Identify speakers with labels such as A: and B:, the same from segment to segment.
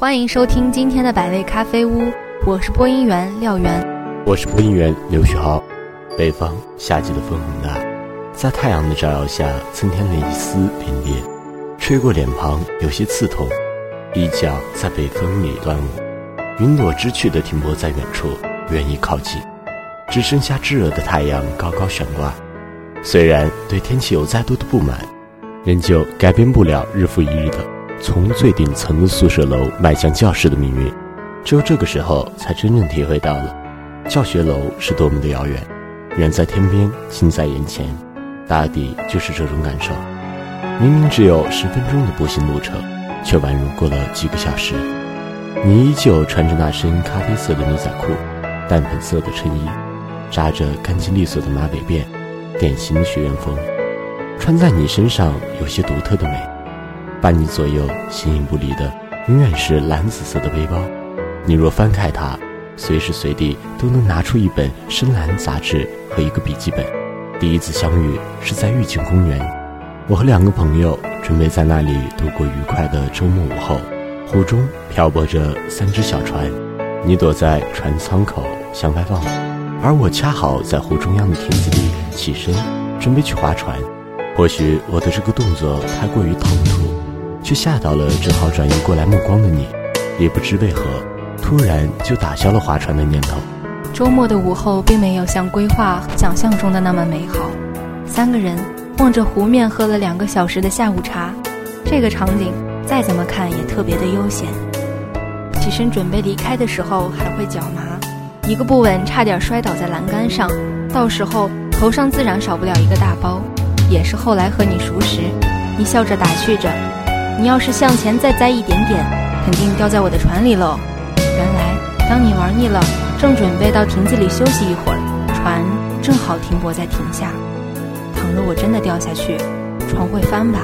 A: 欢迎收听今天的百味咖啡屋，我是播音员廖源，
B: 我是播音员刘旭豪。北方夏季的风很大，在太阳的照耀下，增添了一丝凛冽，吹过脸庞有些刺痛。一脚在北风里端午，云朵知趣地停泊在远处，愿意靠近。只剩下炙热的太阳高高悬挂。虽然对天气有再多的不满，仍旧改变不了日复一日的从最顶层的宿舍楼迈向教室的命运。只有这个时候，才真正体会到了教学楼是多么的遥远，远在天边，近在眼前。大抵就是这种感受。明明只有十分钟的步行路程，却宛如过了几个小时。你依旧穿着那身咖啡色的牛仔裤，淡粉色的衬衣。扎着干净利索的马尾辫，典型的学院风，穿在你身上有些独特的美。伴你左右形影不离的，永远是蓝紫色的背包。你若翻开它，随时随地都能拿出一本深蓝杂志和一个笔记本。第一次相遇是在御景公园，我和两个朋友准备在那里度过愉快的周末午后。湖中漂泊着三只小船，你躲在船舱口向外望。而我恰好在湖中央的亭子里起身，准备去划船。或许我的这个动作太过于唐突，却吓到了正好转移过来目光的你。也不知为何，突然就打消了划船的念头。
A: 周末的午后并没有像规划和想象中的那么美好。三个人望着湖面喝了两个小时的下午茶，这个场景再怎么看也特别的悠闲。起身准备离开的时候，还会脚麻。一个不稳，差点摔倒在栏杆上，到时候头上自然少不了一个大包。也是后来和你熟识，你笑着打趣着：“你要是向前再栽一点点，肯定掉在我的船里喽。”原来，当你玩腻了，正准备到亭子里休息一会儿，船正好停泊在亭下。倘若我真的掉下去，船会翻吧？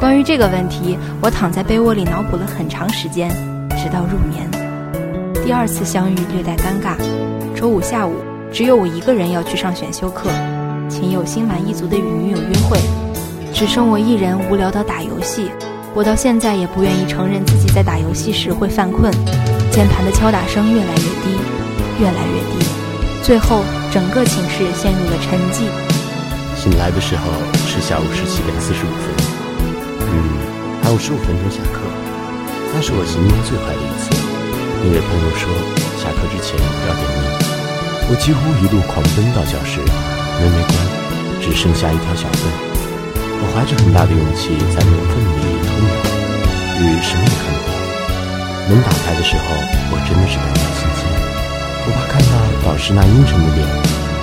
A: 关于这个问题，我躺在被窝里脑补了很长时间，直到入眠。第二次相遇略带尴尬。周五下午，只有我一个人要去上选修课，秦友心满意足地与女友约会，只剩我一人无聊到打游戏。我到现在也不愿意承认自己在打游戏时会犯困，键盘的敲打声越来越低，越来越低，最后整个寝室陷入了沉寂。
B: 醒来的时候是下午十七点四十五分，嗯，还有十五分钟下课，那是我行动最快的一次。因为朋友说下课之前要点名，我几乎一路狂奔到教室，门没关，只剩下一条小缝。我怀着很大的勇气在门，雨什么也看不到。门打开的时候，我真的是胆战心惊，我怕看到导师那阴沉的脸，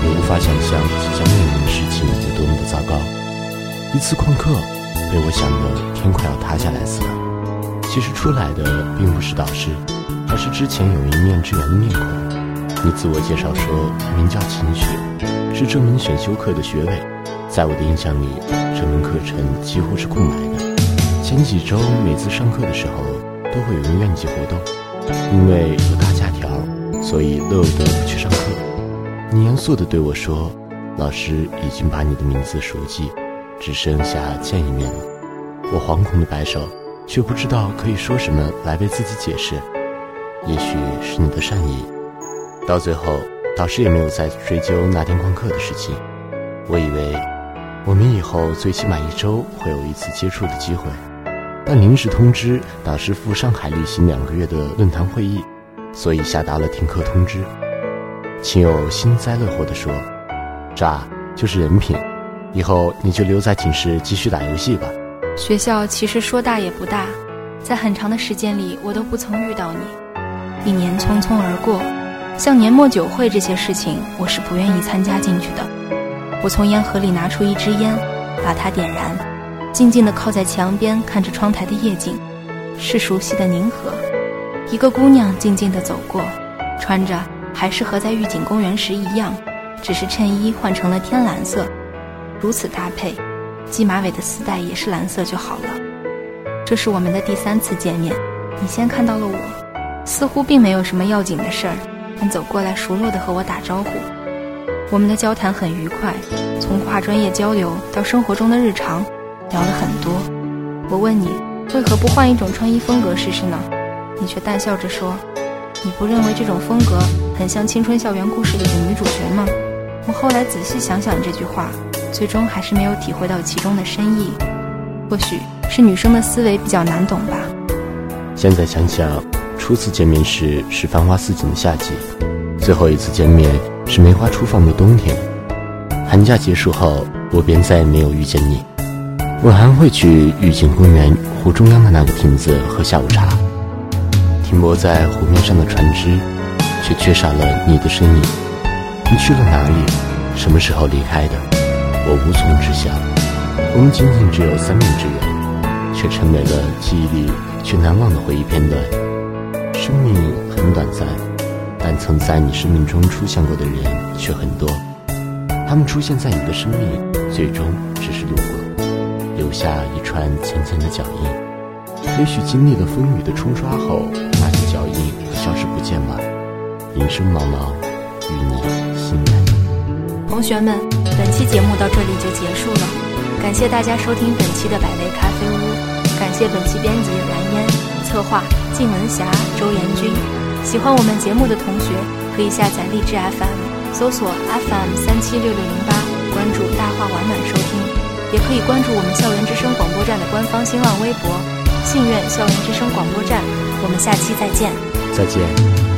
B: 也无法想象即将面临的事情有多么的糟糕。一次旷课，被我想得天快要塌下来似的。其实出来的并不是导师。而是之前有一面之缘的面孔。你自我介绍说名叫秦雪，是这门选修课的学位。在我的印象里，这门课程几乎是空白的。前几周每次上课的时候，都会有人怨气活动，因为有大假条，所以乐得不去上课。你严肃地对我说：“老师已经把你的名字熟记，只剩下见一面了。”我惶恐地摆手，却不知道可以说什么来为自己解释。也许是你的善意，到最后，导师也没有再追究那天旷课的事情。我以为，我们以后最起码一周会有一次接触的机会，但临时通知导师赴上海例行两个月的论坛会议，所以下达了停课通知。秦友幸灾乐祸地说：“这就是人品，以后你就留在寝室继续打游戏吧。”
A: 学校其实说大也不大，在很长的时间里，我都不曾遇到你。一年匆匆而过，像年末酒会这些事情，我是不愿意参加进去的。我从烟盒里拿出一支烟，把它点燃，静静地靠在墙边，看着窗台的夜景，是熟悉的宁河。一个姑娘静静地走过，穿着还是和在御景公园时一样，只是衬衣换成了天蓝色。如此搭配，系马尾的丝带也是蓝色就好了。这是我们的第三次见面，你先看到了我。似乎并没有什么要紧的事儿，但走过来熟络地和我打招呼。我们的交谈很愉快，从跨专业交流到生活中的日常，聊了很多。我问你为何不换一种穿衣风格试试呢？你却淡笑着说：“你不认为这种风格很像青春校园故事里的女主角吗？”我后来仔细想想这句话，最终还是没有体会到其中的深意。或许是女生的思维比较难懂吧。
B: 现在想想，初次见面时是繁花似锦的夏季，最后一次见面是梅花初放的冬天。寒假结束后，我便再也没有遇见你。我还会去御景公园湖中央的那个亭子喝下午茶。停泊在湖面上的船只，却缺少了你的身影。你去了哪里？什么时候离开的？我无从知晓。我们仅仅只有三面之缘，却成为了记忆里却难忘的回忆片段。生命很短暂，但曾在你生命中出现过的人却很多。他们出现在你的生命，最终只是路过，留下一串浅浅的脚印。也许经历了风雨的冲刷后，那些脚印会消失不见吧。人生茫茫，与你心远。
A: 同学们，本期节目到这里就结束了，感谢大家收听本期的百味咖啡屋，感谢本期编辑蓝烟，策划静文霞、周延军。喜欢我们节目的同学，可以下载荔枝 FM。搜索 FM 三七六六零八，关注大话晚晚收听，也可以关注我们校园之声广播站的官方新浪微博“信愿校园之声广播站”。我们下期再见，
B: 再见。